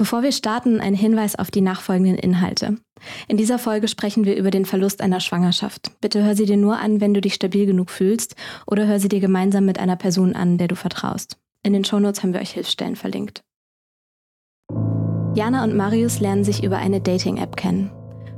Bevor wir starten, ein Hinweis auf die nachfolgenden Inhalte. In dieser Folge sprechen wir über den Verlust einer Schwangerschaft. Bitte hör sie dir nur an, wenn du dich stabil genug fühlst oder hör sie dir gemeinsam mit einer Person an, der du vertraust. In den Shownotes haben wir euch Hilfsstellen verlinkt. Jana und Marius lernen sich über eine Dating-App kennen.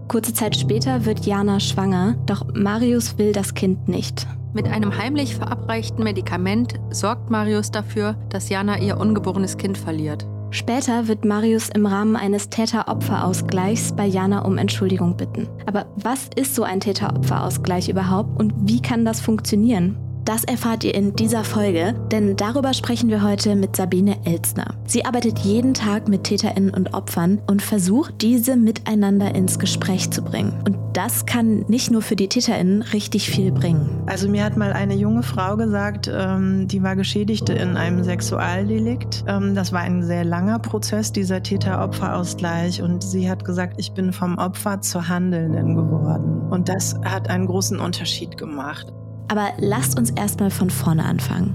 Kurze Zeit später wird Jana schwanger, doch Marius will das Kind nicht. Mit einem heimlich verabreichten Medikament sorgt Marius dafür, dass Jana ihr ungeborenes Kind verliert. Später wird Marius im Rahmen eines Täter-Opfer-Ausgleichs bei Jana um Entschuldigung bitten. Aber was ist so ein Täter-Opfer-Ausgleich überhaupt und wie kann das funktionieren? Das erfahrt ihr in dieser Folge, denn darüber sprechen wir heute mit Sabine Elzner. Sie arbeitet jeden Tag mit Täterinnen und Opfern und versucht, diese miteinander ins Gespräch zu bringen. Und das kann nicht nur für die Täterinnen richtig viel bringen. Also mir hat mal eine junge Frau gesagt, ähm, die war Geschädigte in einem Sexualdelikt. Ähm, das war ein sehr langer Prozess, dieser Täter-Opfer-Ausgleich. Und sie hat gesagt, ich bin vom Opfer zur Handelnden geworden. Und das hat einen großen Unterschied gemacht. Aber lasst uns erstmal von vorne anfangen.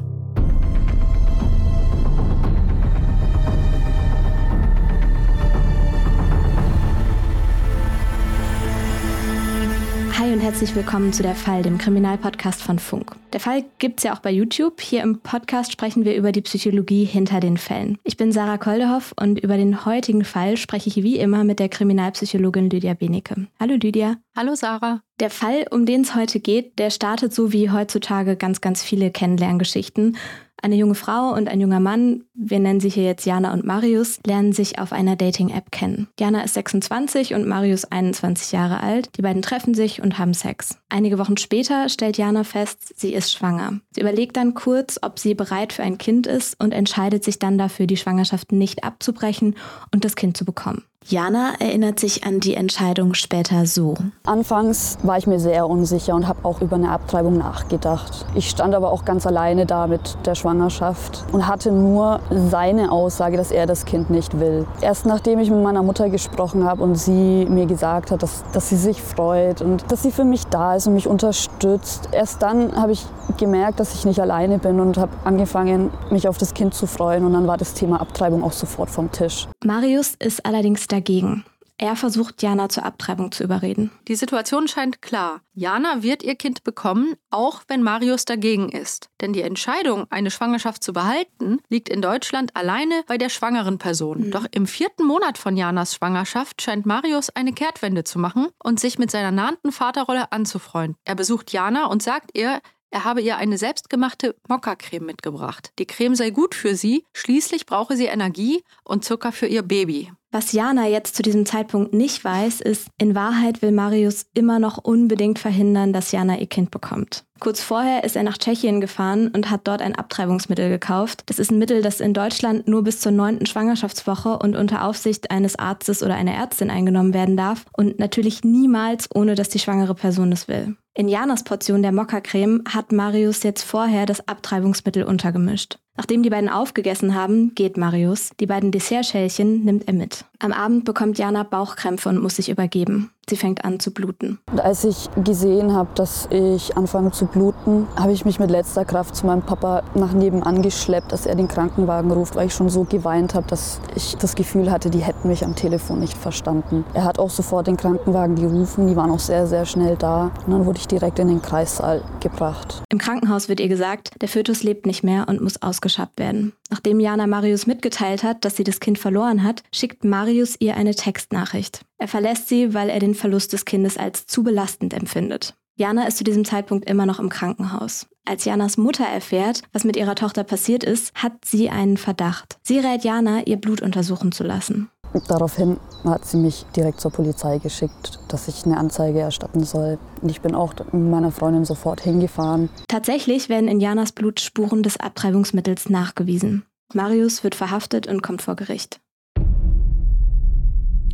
Hi und herzlich willkommen zu Der Fall, dem Kriminalpodcast von Funk. Der Fall gibt's ja auch bei YouTube. Hier im Podcast sprechen wir über die Psychologie hinter den Fällen. Ich bin Sarah Koldehoff und über den heutigen Fall spreche ich wie immer mit der Kriminalpsychologin Lydia Benecke. Hallo Lydia. Hallo Sarah. Der Fall, um den es heute geht, der startet so wie heutzutage ganz, ganz viele Kennenlerngeschichten. Eine junge Frau und ein junger Mann, wir nennen sie hier jetzt Jana und Marius, lernen sich auf einer Dating-App kennen. Jana ist 26 und Marius 21 Jahre alt. Die beiden treffen sich und haben Sex. Einige Wochen später stellt Jana fest, sie ist schwanger. Sie überlegt dann kurz, ob sie bereit für ein Kind ist und entscheidet sich dann dafür, die Schwangerschaft nicht abzubrechen und das Kind zu bekommen. Jana erinnert sich an die Entscheidung später so. Anfangs war ich mir sehr unsicher und habe auch über eine Abtreibung nachgedacht. Ich stand aber auch ganz alleine da mit der Schwangerschaft und hatte nur seine Aussage, dass er das Kind nicht will. Erst nachdem ich mit meiner Mutter gesprochen habe und sie mir gesagt hat, dass, dass sie sich freut und dass sie für mich da ist und mich unterstützt, erst dann habe ich gemerkt, dass ich nicht alleine bin und habe angefangen, mich auf das Kind zu freuen und dann war das Thema Abtreibung auch sofort vom Tisch. Marius ist allerdings dagegen. Er versucht, Jana zur Abtreibung zu überreden. Die Situation scheint klar. Jana wird ihr Kind bekommen, auch wenn Marius dagegen ist. Denn die Entscheidung, eine Schwangerschaft zu behalten, liegt in Deutschland alleine bei der schwangeren Person. Mhm. Doch im vierten Monat von Janas Schwangerschaft scheint Marius eine Kehrtwende zu machen und sich mit seiner nahenden Vaterrolle anzufreunden. Er besucht Jana und sagt ihr, er habe ihr eine selbstgemachte Mokka-Creme mitgebracht. Die Creme sei gut für sie, schließlich brauche sie Energie und Zucker für ihr Baby. Was Jana jetzt zu diesem Zeitpunkt nicht weiß, ist, in Wahrheit will Marius immer noch unbedingt verhindern, dass Jana ihr Kind bekommt. Kurz vorher ist er nach Tschechien gefahren und hat dort ein Abtreibungsmittel gekauft. Das ist ein Mittel, das in Deutschland nur bis zur neunten Schwangerschaftswoche und unter Aufsicht eines Arztes oder einer Ärztin eingenommen werden darf und natürlich niemals, ohne dass die schwangere Person es will. In Janas Portion der Mokka-Creme hat Marius jetzt vorher das Abtreibungsmittel untergemischt. Nachdem die beiden aufgegessen haben, geht Marius. Die beiden Dessertschälchen nimmt er mit. Am Abend bekommt Jana Bauchkrämpfe und muss sich übergeben. Sie fängt an zu bluten. Und als ich gesehen habe, dass ich anfange zu bluten, habe ich mich mit letzter Kraft zu meinem Papa nach nebenan geschleppt, dass er den Krankenwagen ruft, weil ich schon so geweint habe, dass ich das Gefühl hatte, die hätten mich am Telefon nicht verstanden. Er hat auch sofort den Krankenwagen gerufen, die waren auch sehr, sehr schnell da. Und dann wurde ich direkt in den Kreissaal gebracht. Im Krankenhaus wird ihr gesagt, der Fötus lebt nicht mehr und muss ausgeschabt werden. Nachdem Jana Marius mitgeteilt hat, dass sie das Kind verloren hat, schickt Marius ihr eine Textnachricht. Er verlässt sie, weil er den Verlust des Kindes als zu belastend empfindet. Jana ist zu diesem Zeitpunkt immer noch im Krankenhaus. Als Janas Mutter erfährt, was mit ihrer Tochter passiert ist, hat sie einen Verdacht. Sie rät Jana, ihr Blut untersuchen zu lassen. Daraufhin hat sie mich direkt zur Polizei geschickt, dass ich eine Anzeige erstatten soll. Und ich bin auch mit meiner Freundin sofort hingefahren. Tatsächlich werden in Janas Blut Spuren des Abtreibungsmittels nachgewiesen. Marius wird verhaftet und kommt vor Gericht.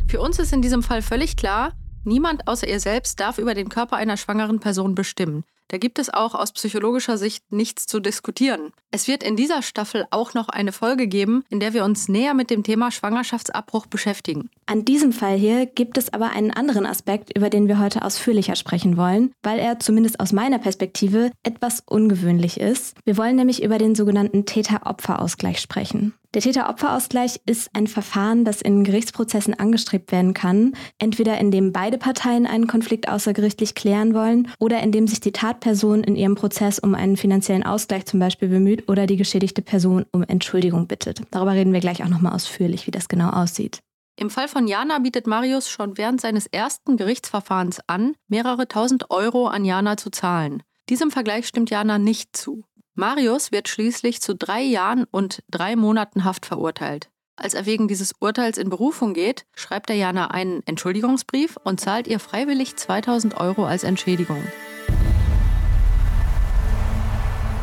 Für uns ist in diesem Fall völlig klar, niemand außer ihr selbst darf über den Körper einer schwangeren Person bestimmen. Da gibt es auch aus psychologischer Sicht nichts zu diskutieren. Es wird in dieser Staffel auch noch eine Folge geben, in der wir uns näher mit dem Thema Schwangerschaftsabbruch beschäftigen. An diesem Fall hier gibt es aber einen anderen Aspekt, über den wir heute ausführlicher sprechen wollen, weil er zumindest aus meiner Perspektive etwas ungewöhnlich ist. Wir wollen nämlich über den sogenannten Täter-Opfer-Ausgleich sprechen. Der Täter-Opfer-Ausgleich ist ein Verfahren, das in Gerichtsprozessen angestrebt werden kann, entweder indem beide Parteien einen Konflikt außergerichtlich klären wollen oder indem sich die Tatperson in ihrem Prozess um einen finanziellen Ausgleich zum Beispiel bemüht oder die geschädigte Person um Entschuldigung bittet. Darüber reden wir gleich auch nochmal ausführlich, wie das genau aussieht. Im Fall von Jana bietet Marius schon während seines ersten Gerichtsverfahrens an, mehrere tausend Euro an Jana zu zahlen. Diesem Vergleich stimmt Jana nicht zu. Marius wird schließlich zu drei Jahren und drei Monaten Haft verurteilt. Als er wegen dieses Urteils in Berufung geht, schreibt er Jana einen Entschuldigungsbrief und zahlt ihr freiwillig 2000 Euro als Entschädigung.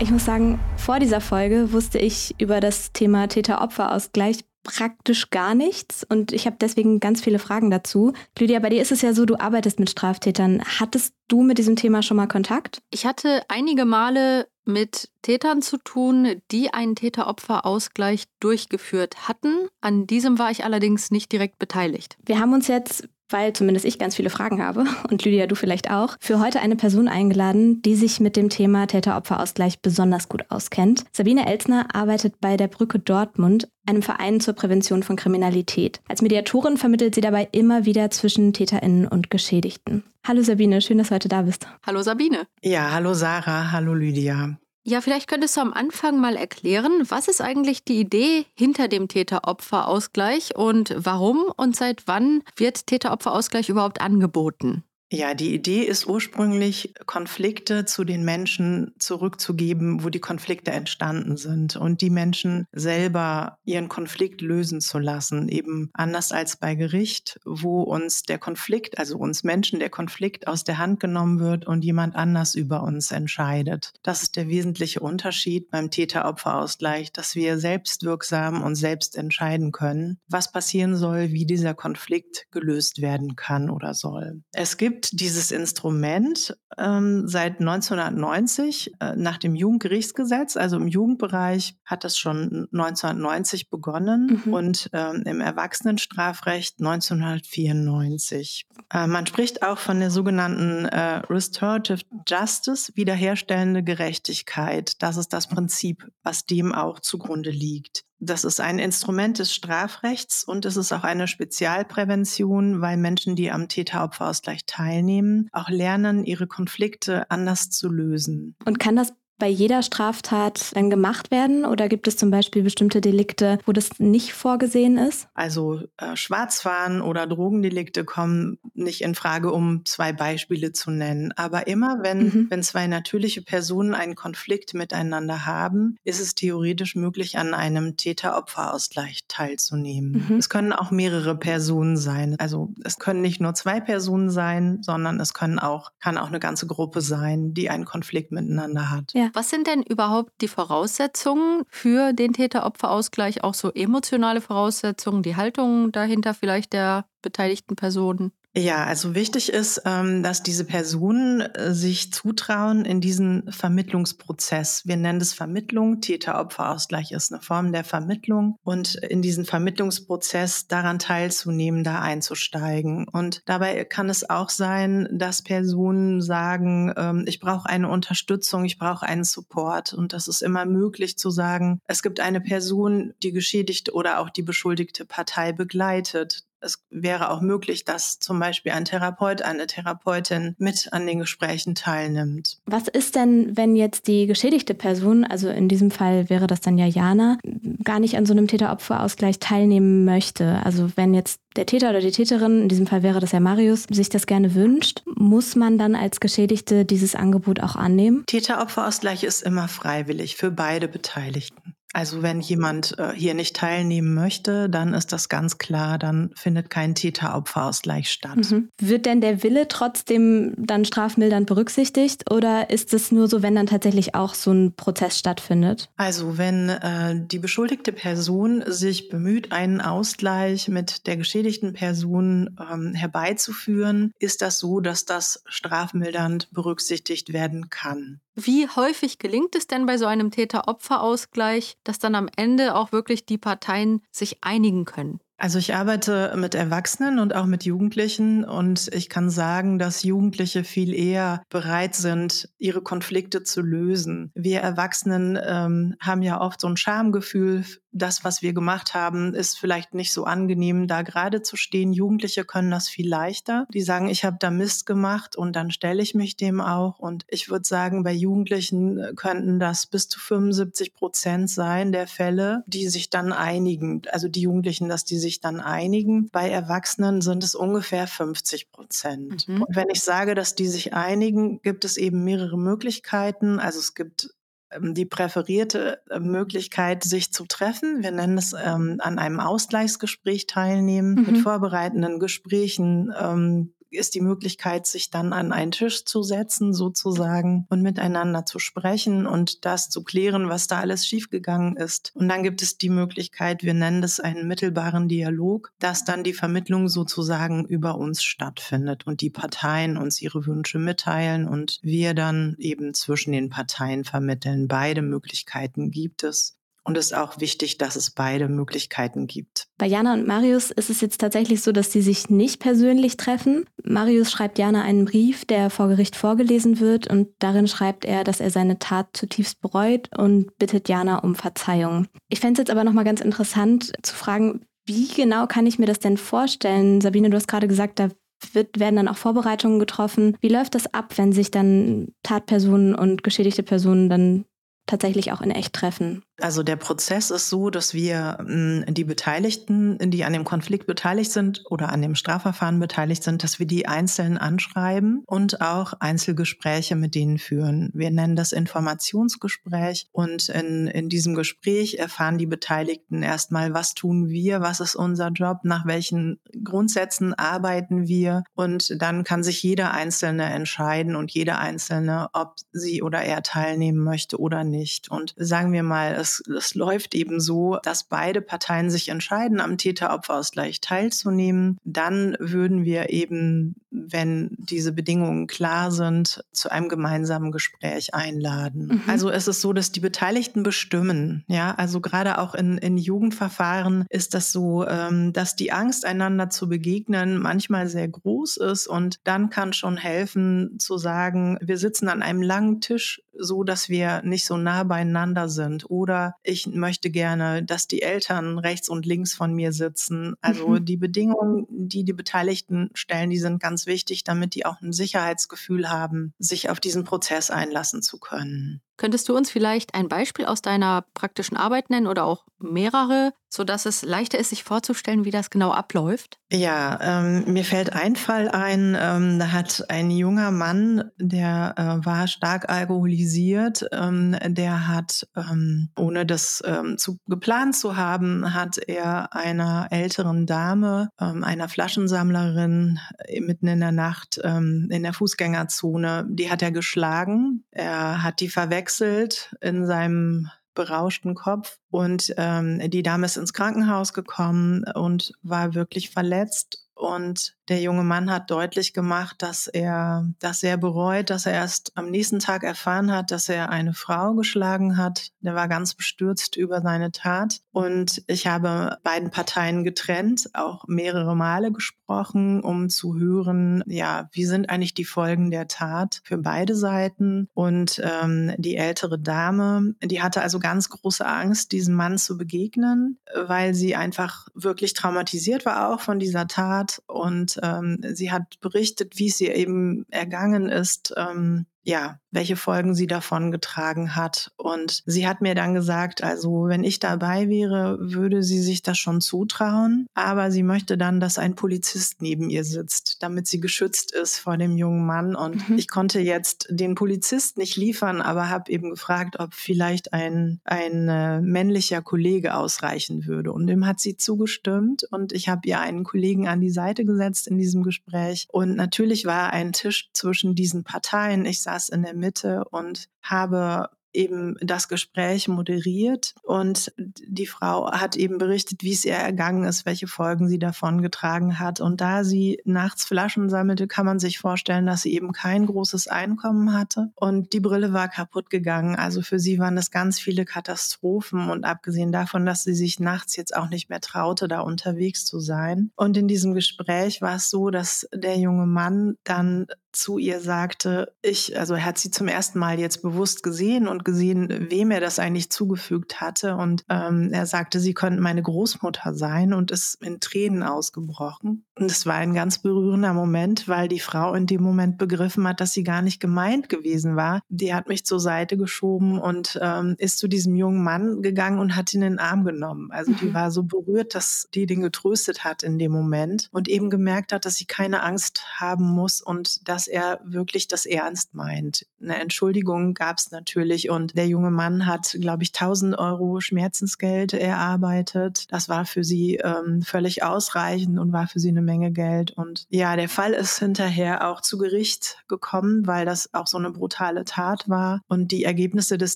Ich muss sagen, vor dieser Folge wusste ich über das Thema Täter-Opfer-Ausgleich praktisch gar nichts und ich habe deswegen ganz viele Fragen dazu. Lydia, bei dir ist es ja so, du arbeitest mit Straftätern. Hattest du mit diesem Thema schon mal Kontakt? Ich hatte einige Male mit Tätern zu tun, die einen Täter-Opfer-Ausgleich durchgeführt hatten. An diesem war ich allerdings nicht direkt beteiligt. Wir haben uns jetzt weil zumindest ich ganz viele Fragen habe und Lydia, du vielleicht auch, für heute eine Person eingeladen, die sich mit dem Thema Täter-Opfer-Ausgleich besonders gut auskennt. Sabine Elsner arbeitet bei der Brücke Dortmund, einem Verein zur Prävention von Kriminalität. Als Mediatorin vermittelt sie dabei immer wieder zwischen TäterInnen und Geschädigten. Hallo Sabine, schön, dass du heute da bist. Hallo Sabine. Ja, hallo Sarah, hallo Lydia. Ja, vielleicht könntest du am Anfang mal erklären, was ist eigentlich die Idee hinter dem Täter-Opfer-Ausgleich und warum und seit wann wird Täter-Opfer-Ausgleich überhaupt angeboten? Ja, die Idee ist ursprünglich, Konflikte zu den Menschen zurückzugeben, wo die Konflikte entstanden sind und die Menschen selber ihren Konflikt lösen zu lassen. Eben anders als bei Gericht, wo uns der Konflikt, also uns Menschen, der Konflikt aus der Hand genommen wird und jemand anders über uns entscheidet. Das ist der wesentliche Unterschied beim Täter-Opfer-Ausgleich, dass wir selbstwirksam und selbst entscheiden können, was passieren soll, wie dieser Konflikt gelöst werden kann oder soll. Es gibt gibt dieses Instrument ähm, seit 1990 äh, nach dem Jugendgerichtsgesetz. Also im Jugendbereich hat das schon 1990 begonnen mhm. und ähm, im Erwachsenenstrafrecht 1994. Äh, man spricht auch von der sogenannten äh, Restorative Justice, wiederherstellende Gerechtigkeit. Das ist das Prinzip, was dem auch zugrunde liegt. Das ist ein Instrument des Strafrechts und es ist auch eine Spezialprävention, weil Menschen, die am Täter-Opfer-Ausgleich teilnehmen, auch lernen, ihre Konflikte anders zu lösen. Und kann das bei jeder Straftat dann gemacht werden? Oder gibt es zum Beispiel bestimmte Delikte, wo das nicht vorgesehen ist? Also äh, Schwarzfahren oder Drogendelikte kommen nicht in Frage, um zwei Beispiele zu nennen. Aber immer, wenn, mhm. wenn zwei natürliche Personen einen Konflikt miteinander haben, ist es theoretisch möglich, an einem Täter-Opfer-Ausgleich teilzunehmen. Mhm. Es können auch mehrere Personen sein. Also es können nicht nur zwei Personen sein, sondern es können auch, kann auch eine ganze Gruppe sein, die einen Konflikt miteinander hat. Ja. Was sind denn überhaupt die Voraussetzungen für den Täter-Opfer-Ausgleich? Auch so emotionale Voraussetzungen, die Haltung dahinter vielleicht der beteiligten Personen? Ja, also wichtig ist, ähm, dass diese Personen äh, sich zutrauen in diesen Vermittlungsprozess. Wir nennen das Vermittlung. Täter-Opfer-Ausgleich ist eine Form der Vermittlung und in diesen Vermittlungsprozess daran teilzunehmen, da einzusteigen. Und dabei kann es auch sein, dass Personen sagen, ähm, ich brauche eine Unterstützung, ich brauche einen Support. Und das ist immer möglich zu sagen, es gibt eine Person, die geschädigte oder auch die beschuldigte Partei begleitet es wäre auch möglich, dass zum Beispiel ein Therapeut, eine Therapeutin mit an den Gesprächen teilnimmt. Was ist denn, wenn jetzt die geschädigte Person, also in diesem Fall wäre das dann ja Jana, gar nicht an so einem Täter-Opfer-Ausgleich teilnehmen möchte? Also wenn jetzt der Täter oder die Täterin, in diesem Fall wäre das ja Marius, sich das gerne wünscht, muss man dann als Geschädigte dieses Angebot auch annehmen? Täter-Opfer-Ausgleich ist immer freiwillig für beide Beteiligten. Also wenn jemand äh, hier nicht teilnehmen möchte, dann ist das ganz klar, dann findet kein Täter-Opfer-Ausgleich statt. Mhm. Wird denn der Wille trotzdem dann strafmildernd berücksichtigt oder ist es nur so, wenn dann tatsächlich auch so ein Prozess stattfindet? Also wenn äh, die beschuldigte Person sich bemüht, einen Ausgleich mit der geschädigten Person ähm, herbeizuführen, ist das so, dass das strafmildernd berücksichtigt werden kann. Wie häufig gelingt es denn bei so einem Täter-Opfer-Ausgleich, dass dann am Ende auch wirklich die Parteien sich einigen können? Also ich arbeite mit Erwachsenen und auch mit Jugendlichen und ich kann sagen, dass Jugendliche viel eher bereit sind, ihre Konflikte zu lösen. Wir Erwachsenen ähm, haben ja oft so ein Schamgefühl das, was wir gemacht haben, ist vielleicht nicht so angenehm, da gerade zu stehen. Jugendliche können das viel leichter. Die sagen, ich habe da Mist gemacht und dann stelle ich mich dem auch. Und ich würde sagen, bei Jugendlichen könnten das bis zu 75 Prozent sein der Fälle, die sich dann einigen. Also die Jugendlichen, dass die sich dann einigen. Bei Erwachsenen sind es ungefähr 50 Prozent. Mhm. Und wenn ich sage, dass die sich einigen, gibt es eben mehrere Möglichkeiten. Also es gibt die präferierte äh, Möglichkeit, sich zu treffen. Wir nennen es ähm, an einem Ausgleichsgespräch teilnehmen, mhm. mit vorbereitenden Gesprächen, ähm, ist die Möglichkeit, sich dann an einen Tisch zu setzen, sozusagen, und miteinander zu sprechen und das zu klären, was da alles schiefgegangen ist. Und dann gibt es die Möglichkeit, wir nennen das einen mittelbaren Dialog, dass dann die Vermittlung sozusagen über uns stattfindet und die Parteien uns ihre Wünsche mitteilen und wir dann eben zwischen den Parteien vermitteln. Beide Möglichkeiten gibt es. Und es ist auch wichtig, dass es beide Möglichkeiten gibt. Bei Jana und Marius ist es jetzt tatsächlich so, dass sie sich nicht persönlich treffen. Marius schreibt Jana einen Brief, der vor Gericht vorgelesen wird und darin schreibt er, dass er seine Tat zutiefst bereut und bittet Jana um Verzeihung. Ich fände es jetzt aber nochmal ganz interessant zu fragen, wie genau kann ich mir das denn vorstellen? Sabine, du hast gerade gesagt, da wird, werden dann auch Vorbereitungen getroffen. Wie läuft das ab, wenn sich dann Tatpersonen und geschädigte Personen dann tatsächlich auch in echt treffen? Also der Prozess ist so, dass wir hm, die Beteiligten, die an dem Konflikt beteiligt sind oder an dem Strafverfahren beteiligt sind, dass wir die einzeln anschreiben und auch Einzelgespräche mit denen führen. Wir nennen das Informationsgespräch und in, in diesem Gespräch erfahren die Beteiligten erstmal, was tun wir, was ist unser Job, nach welchen Grundsätzen arbeiten wir und dann kann sich jeder Einzelne entscheiden und jeder Einzelne, ob sie oder er teilnehmen möchte oder nicht. Und sagen wir mal, es es, es läuft eben so, dass beide Parteien sich entscheiden, am Täter-Opfer-Ausgleich teilzunehmen. Dann würden wir eben, wenn diese Bedingungen klar sind, zu einem gemeinsamen Gespräch einladen. Mhm. Also es ist so, dass die Beteiligten bestimmen. Ja, also gerade auch in, in Jugendverfahren ist das so, ähm, dass die Angst, einander zu begegnen, manchmal sehr groß ist und dann kann schon helfen zu sagen, wir sitzen an einem langen Tisch, so dass wir nicht so nah beieinander sind oder ich möchte gerne, dass die Eltern rechts und links von mir sitzen. Also mhm. die Bedingungen, die die Beteiligten stellen, die sind ganz wichtig, damit die auch ein Sicherheitsgefühl haben, sich auf diesen Prozess einlassen zu können. Könntest du uns vielleicht ein Beispiel aus deiner praktischen Arbeit nennen oder auch mehrere, sodass es leichter ist, sich vorzustellen, wie das genau abläuft? Ja, ähm, mir fällt ein Fall ein, ähm, da hat ein junger Mann, der äh, war stark alkoholisiert, ähm, der hat, ähm, ohne das ähm, zu, geplant zu haben, hat er einer älteren Dame, ähm, einer Flaschensammlerin, äh, mitten in der Nacht in der Fußgängerzone, die hat er geschlagen. Er hat die verwechselt gewechselt in seinem berauschten Kopf und ähm, die Dame ist ins Krankenhaus gekommen und war wirklich verletzt und der junge Mann hat deutlich gemacht, dass er das sehr bereut, dass er erst am nächsten Tag erfahren hat, dass er eine Frau geschlagen hat. Der war ganz bestürzt über seine Tat. Und ich habe beiden Parteien getrennt, auch mehrere Male gesprochen, um zu hören, ja, wie sind eigentlich die Folgen der Tat für beide Seiten. Und ähm, die ältere Dame, die hatte also ganz große Angst, diesem Mann zu begegnen, weil sie einfach wirklich traumatisiert war auch von dieser Tat und ähm, sie hat berichtet, wie es ihr eben ergangen ist, ähm, ja, welche Folgen sie davon getragen hat. Und sie hat mir dann gesagt, also wenn ich dabei wäre, würde sie sich das schon zutrauen, aber sie möchte dann, dass ein Polizist neben ihr sitzt, damit sie geschützt ist vor dem jungen Mann. Und mhm. ich konnte jetzt den Polizist nicht liefern, aber habe eben gefragt, ob vielleicht ein, ein äh, männlicher Kollege ausreichen würde. Und dem hat sie zugestimmt und ich habe ihr einen Kollegen an die Seite gesetzt in diesem Gespräch. Und natürlich war ein Tisch zwischen diesen Parteien. Ich saß in der Mitte und habe eben das Gespräch moderiert und die Frau hat eben berichtet, wie es ihr ergangen ist, welche Folgen sie davon getragen hat. Und da sie nachts Flaschen sammelte, kann man sich vorstellen, dass sie eben kein großes Einkommen hatte und die Brille war kaputt gegangen. Also für sie waren das ganz viele Katastrophen und abgesehen davon, dass sie sich nachts jetzt auch nicht mehr traute, da unterwegs zu sein. Und in diesem Gespräch war es so, dass der junge Mann dann zu ihr sagte, ich, also er hat sie zum ersten Mal jetzt bewusst gesehen und gesehen, wem er das eigentlich zugefügt hatte. Und ähm, er sagte, sie könnten meine Großmutter sein und ist in Tränen ausgebrochen. Und es war ein ganz berührender Moment, weil die Frau in dem Moment begriffen hat, dass sie gar nicht gemeint gewesen war. Die hat mich zur Seite geschoben und ähm, ist zu diesem jungen Mann gegangen und hat ihn in den Arm genommen. Also die mhm. war so berührt, dass die den getröstet hat in dem Moment und eben gemerkt hat, dass sie keine Angst haben muss und dass er wirklich das ernst meint. Eine Entschuldigung gab es natürlich und der junge Mann hat, glaube ich, 1000 Euro Schmerzensgeld erarbeitet. Das war für sie ähm, völlig ausreichend und war für sie eine Menge Geld. Und ja, der Fall ist hinterher auch zu Gericht gekommen, weil das auch so eine brutale Tat war. Und die Ergebnisse des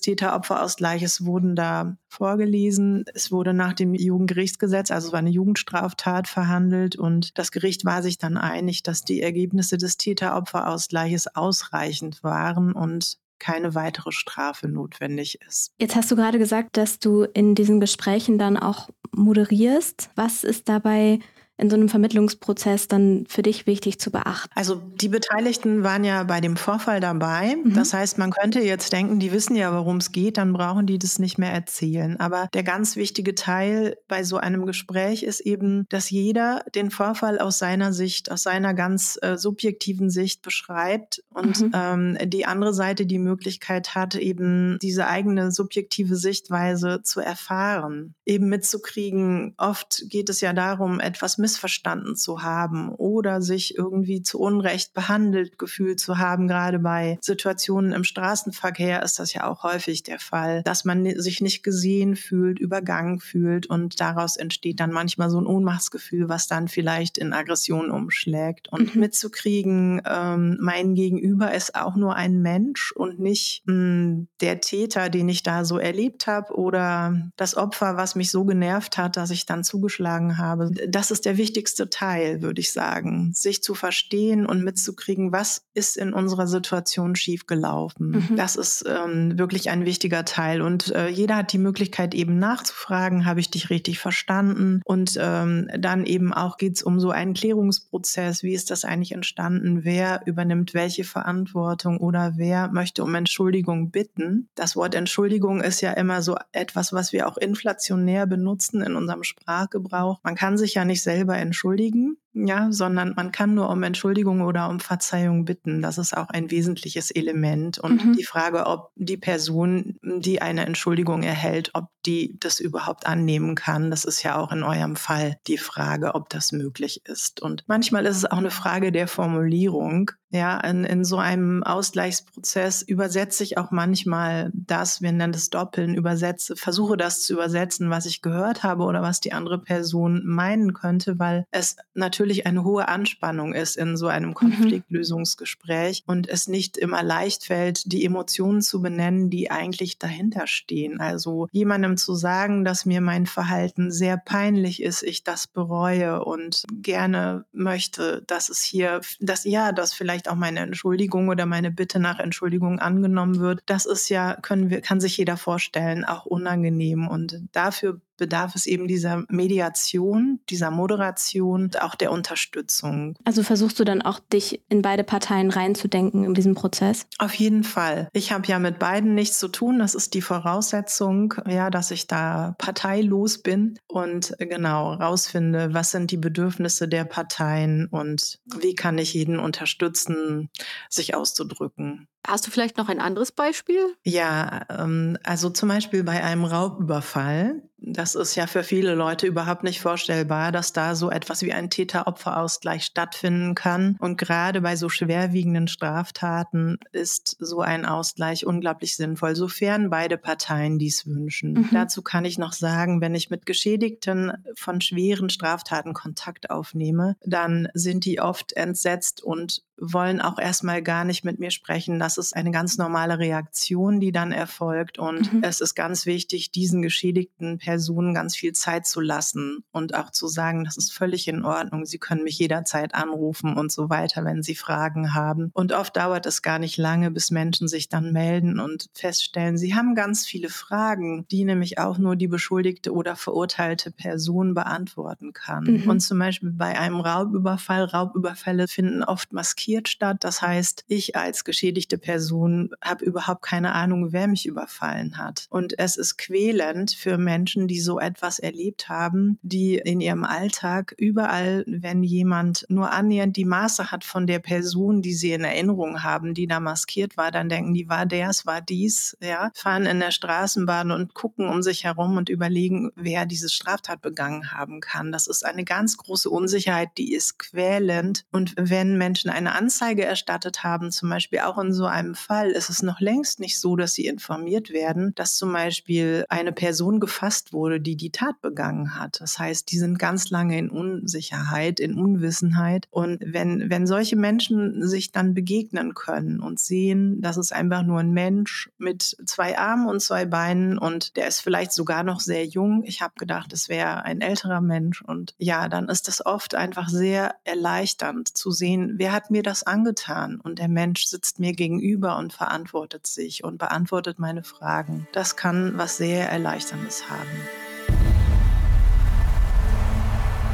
Täter-Opfer-Ausgleiches wurden da vorgelesen. Es wurde nach dem Jugendgerichtsgesetz, also es war eine Jugendstraftat, verhandelt und das Gericht war sich dann einig, dass die Ergebnisse des Täter-Opfer-Ausgleiches ausreichend waren und keine weitere Strafe notwendig ist. Jetzt hast du gerade gesagt, dass du in diesen Gesprächen dann auch moderierst. Was ist dabei in so einem Vermittlungsprozess dann für dich wichtig zu beachten? Also die Beteiligten waren ja bei dem Vorfall dabei. Mhm. Das heißt, man könnte jetzt denken, die wissen ja, worum es geht, dann brauchen die das nicht mehr erzählen. Aber der ganz wichtige Teil bei so einem Gespräch ist eben, dass jeder den Vorfall aus seiner Sicht, aus seiner ganz äh, subjektiven Sicht beschreibt und mhm. ähm, die andere Seite die Möglichkeit hat, eben diese eigene subjektive Sichtweise zu erfahren, eben mitzukriegen. Oft geht es ja darum, etwas mit missverstanden zu haben oder sich irgendwie zu Unrecht behandelt gefühlt zu haben. Gerade bei Situationen im Straßenverkehr ist das ja auch häufig der Fall, dass man sich nicht gesehen fühlt, übergangen fühlt und daraus entsteht dann manchmal so ein Ohnmachtsgefühl, was dann vielleicht in Aggression umschlägt. Und mhm. mitzukriegen, ähm, mein Gegenüber ist auch nur ein Mensch und nicht mh, hm, der Täter, den ich da so erlebt habe oder das Opfer, was mich so genervt hat, dass ich dann zugeschlagen habe. Das ist der wichtigste Teil, würde ich sagen, sich zu verstehen und mitzukriegen, was ist in unserer Situation schiefgelaufen. Mhm. Das ist ähm, wirklich ein wichtiger Teil. Und äh, jeder hat die Möglichkeit, eben nachzufragen, habe ich dich richtig verstanden? Und ähm, dann eben auch geht es um so einen Klärungsprozess. Wie ist das eigentlich entstanden? Wer übernimmt welche Verantwortung oder wer möchte um Entschuldigung bitten? Das Wort Entschuldigung ist ja immer so etwas, was wir auch inflationär benutzen in unserem Sprachgebrauch. Man kann sich ja nicht selber selber entschuldigen, ja, sondern man kann nur um Entschuldigung oder um Verzeihung bitten. Das ist auch ein wesentliches Element. Und mhm. die Frage, ob die Person, die eine Entschuldigung erhält, ob die das überhaupt annehmen kann, das ist ja auch in eurem Fall die Frage, ob das möglich ist. Und manchmal ist es auch eine Frage der Formulierung. Ja, in, in so einem Ausgleichsprozess übersetze ich auch manchmal das, wir nennen das Doppeln, übersetze, versuche das zu übersetzen, was ich gehört habe oder was die andere Person meinen könnte, weil es natürlich eine hohe Anspannung ist in so einem mhm. Konfliktlösungsgespräch mhm. und es nicht immer leicht fällt, die Emotionen zu benennen, die eigentlich dahinter stehen. Also jemandem zu sagen, dass mir mein Verhalten sehr peinlich ist, ich das bereue und gerne möchte, dass es hier, dass ja, dass vielleicht auch meine Entschuldigung oder meine Bitte nach Entschuldigung angenommen wird. Das ist ja, können wir, kann sich jeder vorstellen, auch unangenehm und dafür bedarf es eben dieser Mediation, dieser Moderation und auch der Unterstützung. Also versuchst du dann auch, dich in beide Parteien reinzudenken in diesem Prozess? Auf jeden Fall. Ich habe ja mit beiden nichts zu tun. Das ist die Voraussetzung, ja, dass ich da parteilos bin und genau rausfinde, was sind die Bedürfnisse der Parteien und wie kann ich jeden unterstützen, sich auszudrücken. Hast du vielleicht noch ein anderes Beispiel? Ja, ähm, also zum Beispiel bei einem Raubüberfall. Das ist ja für viele Leute überhaupt nicht vorstellbar, dass da so etwas wie ein Täter-Opfer-Ausgleich stattfinden kann. Und gerade bei so schwerwiegenden Straftaten ist so ein Ausgleich unglaublich sinnvoll, sofern beide Parteien dies wünschen. Mhm. Dazu kann ich noch sagen, wenn ich mit Geschädigten von schweren Straftaten Kontakt aufnehme, dann sind die oft entsetzt und wollen auch erstmal gar nicht mit mir sprechen. Das ist eine ganz normale Reaktion, die dann erfolgt. Und mhm. es ist ganz wichtig, diesen geschädigten Personen ganz viel Zeit zu lassen und auch zu sagen, das ist völlig in Ordnung. Sie können mich jederzeit anrufen und so weiter, wenn Sie Fragen haben. Und oft dauert es gar nicht lange, bis Menschen sich dann melden und feststellen, sie haben ganz viele Fragen, die nämlich auch nur die beschuldigte oder verurteilte Person beantworten kann. Mhm. Und zum Beispiel bei einem Raubüberfall, Raubüberfälle finden oft maskiert maskiert statt. Das heißt, ich als geschädigte Person habe überhaupt keine Ahnung, wer mich überfallen hat. Und es ist quälend für Menschen, die so etwas erlebt haben, die in ihrem Alltag überall, wenn jemand nur annähernd die Maße hat von der Person, die sie in Erinnerung haben, die da maskiert war, dann denken die, war der, es war dies, ja, fahren in der Straßenbahn und gucken um sich herum und überlegen, wer diese Straftat begangen haben kann. Das ist eine ganz große Unsicherheit, die ist quälend. Und wenn Menschen eine Anzeige erstattet haben, zum Beispiel auch in so einem Fall, ist es noch längst nicht so, dass sie informiert werden, dass zum Beispiel eine Person gefasst wurde, die die Tat begangen hat. Das heißt, die sind ganz lange in Unsicherheit, in Unwissenheit. Und wenn, wenn solche Menschen sich dann begegnen können und sehen, dass es einfach nur ein Mensch mit zwei Armen und zwei Beinen und der ist vielleicht sogar noch sehr jung. Ich habe gedacht, es wäre ein älterer Mensch. Und ja, dann ist es oft einfach sehr erleichternd zu sehen, wer hat mir das angetan? Und der Mensch sitzt mir gegenüber und verantwortet sich und beantwortet meine Fragen. Das kann was sehr Erleichterndes haben.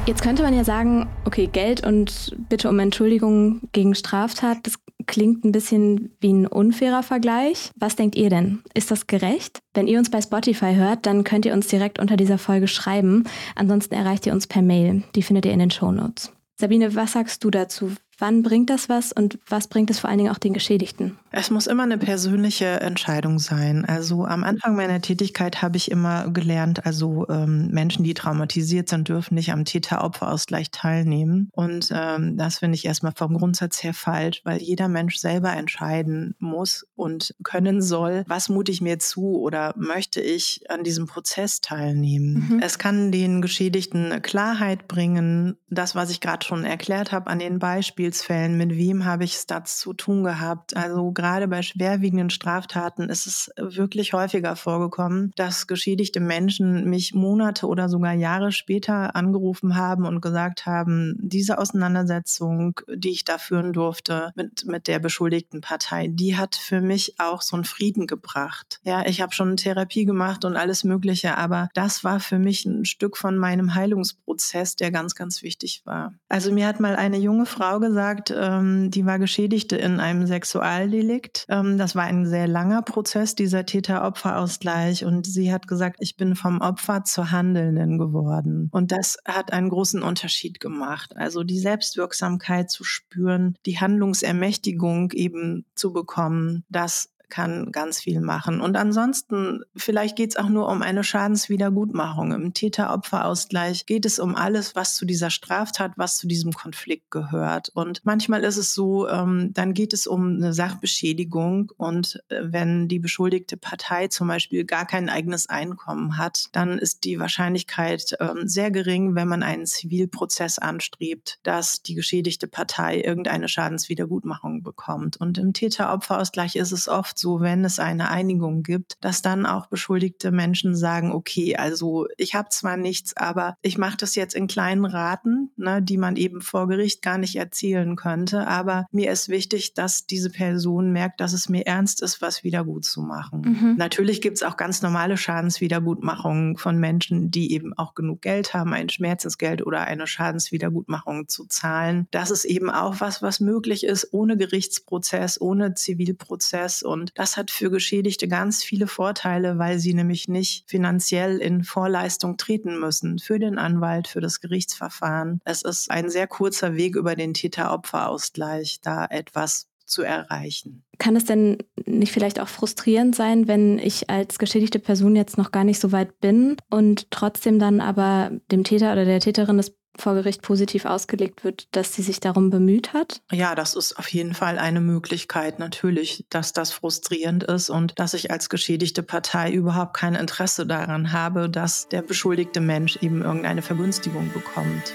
Jetzt könnte man ja sagen, okay, Geld und Bitte um Entschuldigung gegen Straftat, das klingt ein bisschen wie ein unfairer Vergleich. Was denkt ihr denn? Ist das gerecht? Wenn ihr uns bei Spotify hört, dann könnt ihr uns direkt unter dieser Folge schreiben. Ansonsten erreicht ihr uns per Mail. Die findet ihr in den Show Notes. Sabine, was sagst du dazu? Wann bringt das was und was bringt es vor allen Dingen auch den Geschädigten? Es muss immer eine persönliche Entscheidung sein. Also am Anfang meiner Tätigkeit habe ich immer gelernt, also ähm, Menschen, die traumatisiert sind, dürfen nicht am Täter-Opfer-Ausgleich teilnehmen. Und ähm, das finde ich erstmal vom Grundsatz her falsch, weil jeder Mensch selber entscheiden muss und können soll, was mute ich mir zu oder möchte ich an diesem Prozess teilnehmen. Mhm. Es kann den Geschädigten Klarheit bringen, das, was ich gerade schon erklärt habe an den Beispielsfällen, mit wem habe ich es da zu tun gehabt? Also gerade bei schwerwiegenden Straftaten ist es wirklich häufiger vorgekommen, dass geschädigte Menschen mich Monate oder sogar Jahre später angerufen haben und gesagt haben, diese Auseinandersetzung, die ich da führen durfte mit, mit der beschuldigten Partei, die hat für mich auch so einen Frieden gebracht. Ja, ich habe schon Therapie gemacht und alles Mögliche, aber das war für mich ein Stück von meinem Heilungsprozess, der ganz, ganz wichtig war. Also mir hat mal eine junge Frau gesagt, gesagt, ähm, die war Geschädigte in einem Sexualdelikt. Ähm, das war ein sehr langer Prozess, dieser Täter-Opfer-Ausgleich. Und sie hat gesagt, ich bin vom Opfer zur Handelnden geworden. Und das hat einen großen Unterschied gemacht. Also die Selbstwirksamkeit zu spüren, die Handlungsermächtigung eben zu bekommen, das kann ganz viel machen. Und ansonsten, vielleicht geht es auch nur um eine Schadenswiedergutmachung. Im Täter-Opfer-Ausgleich geht es um alles, was zu dieser Straftat, was zu diesem Konflikt gehört. Und manchmal ist es so, ähm, dann geht es um eine Sachbeschädigung. Und äh, wenn die beschuldigte Partei zum Beispiel gar kein eigenes Einkommen hat, dann ist die Wahrscheinlichkeit ähm, sehr gering, wenn man einen Zivilprozess anstrebt, dass die geschädigte Partei irgendeine Schadenswiedergutmachung bekommt. Und im Täter-Opfer-Ausgleich ist es oft so, wenn es eine Einigung gibt, dass dann auch beschuldigte Menschen sagen, okay, also ich habe zwar nichts, aber ich mache das jetzt in kleinen Raten, ne, die man eben vor Gericht gar nicht erzielen könnte. Aber mir ist wichtig, dass diese Person merkt, dass es mir ernst ist, was wieder gut zu machen. Mhm. Natürlich gibt es auch ganz normale Schadenswiedergutmachungen von Menschen, die eben auch genug Geld haben, ein Schmerzensgeld oder eine Schadenswiedergutmachung zu zahlen. Das ist eben auch was, was möglich ist, ohne Gerichtsprozess, ohne Zivilprozess. Und das hat für Geschädigte ganz viele Vorteile, weil sie nämlich nicht finanziell in Vorleistung treten müssen für den Anwalt, für das Gerichtsverfahren. Es ist ein sehr kurzer Weg über den Täter-Opfer-Ausgleich, da etwas zu erreichen. Kann es denn nicht vielleicht auch frustrierend sein, wenn ich als geschädigte Person jetzt noch gar nicht so weit bin und trotzdem dann aber dem Täter oder der Täterin das vor Gericht positiv ausgelegt wird, dass sie sich darum bemüht hat? Ja, das ist auf jeden Fall eine Möglichkeit natürlich, dass das frustrierend ist und dass ich als geschädigte Partei überhaupt kein Interesse daran habe, dass der beschuldigte Mensch eben irgendeine Vergünstigung bekommt.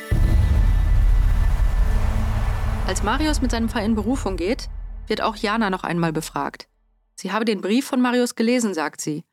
Als Marius mit seinem Fall in Berufung geht, wird auch Jana noch einmal befragt. Sie habe den Brief von Marius gelesen, sagt sie.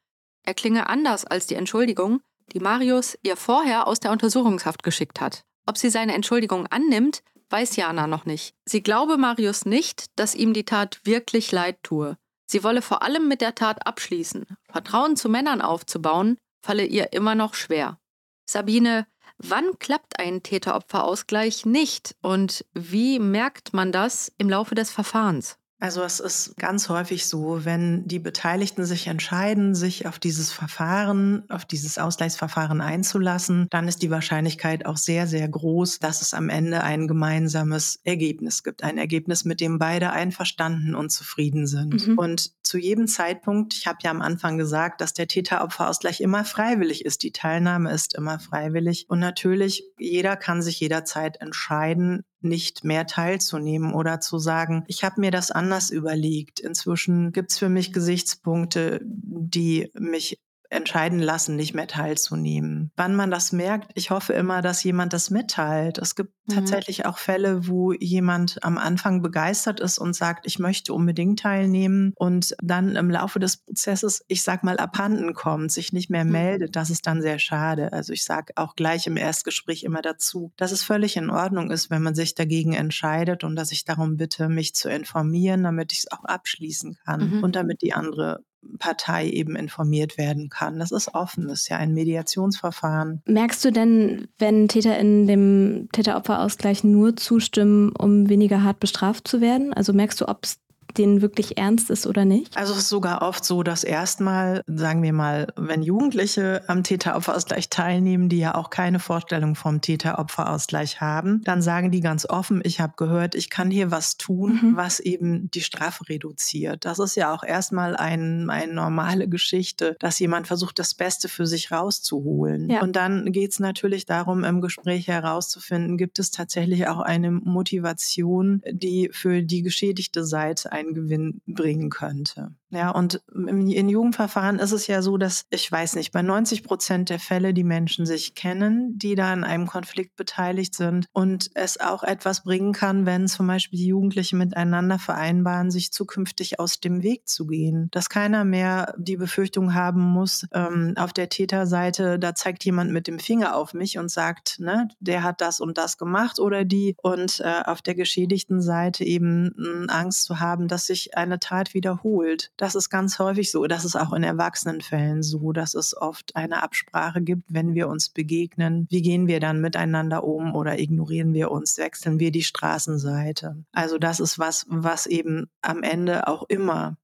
Er klinge anders als die Entschuldigung, die Marius ihr vorher aus der Untersuchungshaft geschickt hat. Ob sie seine Entschuldigung annimmt, weiß Jana noch nicht. Sie glaube Marius nicht, dass ihm die Tat wirklich leid tue. Sie wolle vor allem mit der Tat abschließen. Vertrauen zu Männern aufzubauen, falle ihr immer noch schwer. Sabine, Wann klappt ein Täter-Opfer-Ausgleich nicht und wie merkt man das im Laufe des Verfahrens? Also es ist ganz häufig so, wenn die Beteiligten sich entscheiden, sich auf dieses Verfahren, auf dieses Ausgleichsverfahren einzulassen, dann ist die Wahrscheinlichkeit auch sehr, sehr groß, dass es am Ende ein gemeinsames Ergebnis gibt. Ein Ergebnis, mit dem beide einverstanden und zufrieden sind. Mhm. Und zu jedem Zeitpunkt, ich habe ja am Anfang gesagt, dass der Täter-Opfer-Ausgleich immer freiwillig ist. Die Teilnahme ist immer freiwillig. Und natürlich, jeder kann sich jederzeit entscheiden, nicht mehr teilzunehmen oder zu sagen, ich habe mir das anders überlegt. Inzwischen gibt es für mich Gesichtspunkte, die mich entscheiden lassen, nicht mehr teilzunehmen. Wann man das merkt, ich hoffe immer, dass jemand das mitteilt. Es gibt mhm. tatsächlich auch Fälle, wo jemand am Anfang begeistert ist und sagt, ich möchte unbedingt teilnehmen und dann im Laufe des Prozesses, ich sag mal, abhanden kommt, sich nicht mehr mhm. meldet. Das ist dann sehr schade. Also ich sage auch gleich im Erstgespräch immer dazu, dass es völlig in Ordnung ist, wenn man sich dagegen entscheidet und dass ich darum bitte, mich zu informieren, damit ich es auch abschließen kann mhm. und damit die andere Partei eben informiert werden kann. Das ist offen, das ist ja ein Mediationsverfahren. Merkst du denn, wenn Täter in dem Täter-Opfer-Ausgleich nur zustimmen, um weniger hart bestraft zu werden? Also merkst du, ob es denen wirklich ernst ist oder nicht? Also es ist sogar oft so, dass erstmal, sagen wir mal, wenn Jugendliche am Täter-Opfer-Ausgleich teilnehmen, die ja auch keine Vorstellung vom Täter-Opfer-Ausgleich haben, dann sagen die ganz offen, ich habe gehört, ich kann hier was tun, mhm. was eben die Strafe reduziert. Das ist ja auch erstmal ein, eine normale Geschichte, dass jemand versucht, das Beste für sich rauszuholen. Ja. Und dann geht es natürlich darum, im Gespräch herauszufinden, gibt es tatsächlich auch eine Motivation, die für die geschädigte Seite ein Gewinn bringen könnte. Ja, und in Jugendverfahren ist es ja so, dass ich weiß nicht, bei 90 Prozent der Fälle die Menschen sich kennen, die da in einem Konflikt beteiligt sind und es auch etwas bringen kann, wenn zum Beispiel die Jugendlichen miteinander vereinbaren, sich zukünftig aus dem Weg zu gehen. Dass keiner mehr die Befürchtung haben muss, ähm, auf der Täterseite, da zeigt jemand mit dem Finger auf mich und sagt, ne, der hat das und das gemacht oder die und äh, auf der geschädigten Seite eben äh, Angst zu haben, dass sich eine Tat wiederholt. Das ist ganz häufig so. Das ist auch in Erwachsenenfällen so, dass es oft eine Absprache gibt, wenn wir uns begegnen. Wie gehen wir dann miteinander um oder ignorieren wir uns? Wechseln wir die Straßenseite? Also das ist was, was eben am Ende auch immer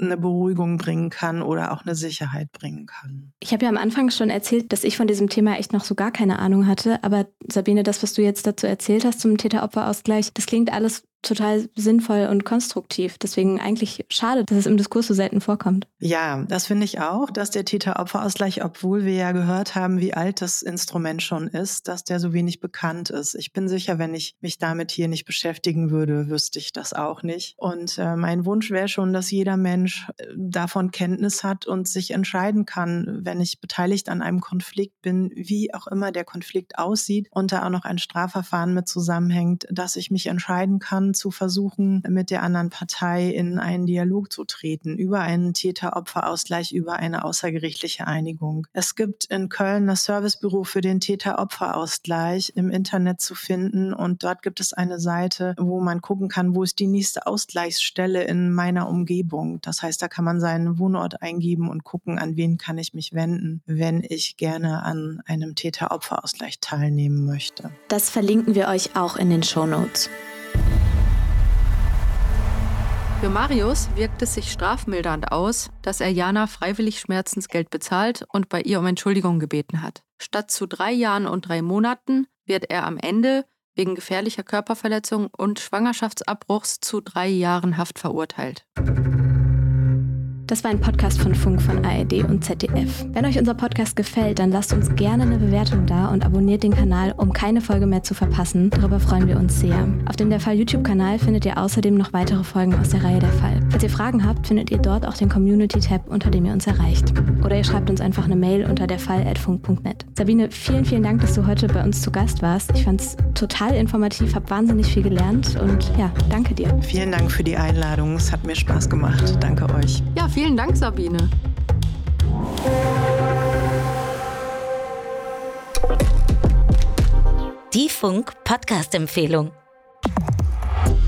eine Beruhigung bringen kann oder auch eine Sicherheit bringen kann. Ich habe ja am Anfang schon erzählt, dass ich von diesem Thema echt noch so gar keine Ahnung hatte. Aber Sabine, das, was du jetzt dazu erzählt hast zum Täter-Opfer-Ausgleich, das klingt alles total sinnvoll und konstruktiv. Deswegen eigentlich schade, dass es im Diskurs so selten vorkommt. Ja, das finde ich auch, dass der Täter-Opfer-Ausgleich, obwohl wir ja gehört haben, wie alt das Instrument schon ist, dass der so wenig bekannt ist. Ich bin sicher, wenn ich mich damit hier nicht beschäftigen würde, wüsste ich das auch nicht. Und äh, mein Wunsch wäre schon, dass jeder Mensch äh, davon Kenntnis hat und sich entscheiden kann, wenn ich beteiligt an einem Konflikt bin, wie auch immer der Konflikt aussieht und da auch noch ein Strafverfahren mit zusammenhängt, dass ich mich entscheiden kann, zu versuchen, mit der anderen Partei in einen Dialog zu treten, über einen Täter-Opfer-Ausgleich, über eine außergerichtliche Einigung. Es gibt in Köln das Servicebüro für den Täter-Opfer-Ausgleich im Internet zu finden und dort gibt es eine Seite, wo man gucken kann, wo ist die nächste Ausgleichsstelle in meiner Umgebung. Das heißt, da kann man seinen Wohnort eingeben und gucken, an wen kann ich mich wenden, wenn ich gerne an einem Täter-Opfer-Ausgleich teilnehmen möchte. Das verlinken wir euch auch in den Show Notes. Für Marius wirkt es sich strafmildernd aus, dass er Jana freiwillig Schmerzensgeld bezahlt und bei ihr um Entschuldigung gebeten hat. Statt zu drei Jahren und drei Monaten wird er am Ende wegen gefährlicher Körperverletzung und Schwangerschaftsabbruchs zu drei Jahren Haft verurteilt. Das war ein Podcast von Funk von ARD und ZDF. Wenn euch unser Podcast gefällt, dann lasst uns gerne eine Bewertung da und abonniert den Kanal, um keine Folge mehr zu verpassen. Darüber freuen wir uns sehr. Auf dem Der Fall YouTube-Kanal findet ihr außerdem noch weitere Folgen aus der Reihe Der Fall. Falls ihr Fragen habt, findet ihr dort auch den Community-Tab, unter dem ihr uns erreicht. Oder ihr schreibt uns einfach eine Mail unter derfall.funk.net. Sabine, vielen, vielen Dank, dass du heute bei uns zu Gast warst. Ich fand es total informativ, habe wahnsinnig viel gelernt und ja, danke dir. Vielen Dank für die Einladung. Es hat mir Spaß gemacht. Danke euch. Ja, vielen Vielen Dank, Sabine. Die Funk-Podcast-Empfehlung.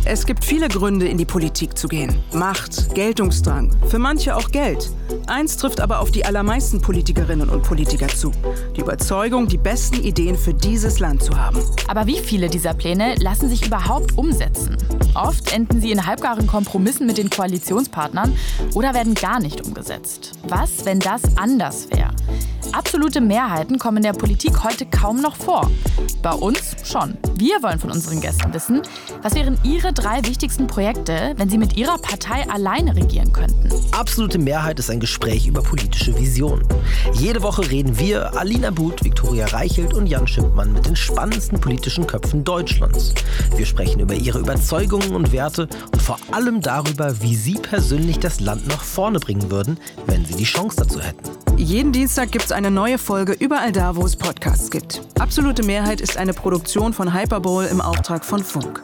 Es gibt viele Gründe, in die Politik zu gehen. Macht, Geltungsdrang, für manche auch Geld. Eins trifft aber auf die allermeisten Politikerinnen und Politiker zu. Die Überzeugung, die besten Ideen für dieses Land zu haben. Aber wie viele dieser Pläne lassen sich überhaupt umsetzen? Oft enden sie in halbgaren Kompromissen mit den Koalitionspartnern oder werden gar nicht umgesetzt. Was, wenn das anders wäre? Absolute Mehrheiten kommen in der Politik heute kaum noch vor. Bei uns schon. Wir wollen von unseren Gästen wissen, was wären ihre drei wichtigsten Projekte, wenn sie mit ihrer Partei alleine regieren könnten. Absolute Mehrheit ist ein Gespräch über politische Vision. Jede Woche reden wir, Alina But, Viktoria Reichelt und Jan Schimpmann, mit den spannendsten politischen Köpfen Deutschlands. Wir sprechen über ihre Überzeugungen und Werte und vor allem darüber, wie sie persönlich das Land nach vorne bringen würden, wenn sie die Chance dazu hätten. Jeden Dienstag gibt es eine neue Folge überall da, wo es Podcasts gibt. Absolute Mehrheit ist eine Produktion von Hyperbowl im Auftrag von Funk.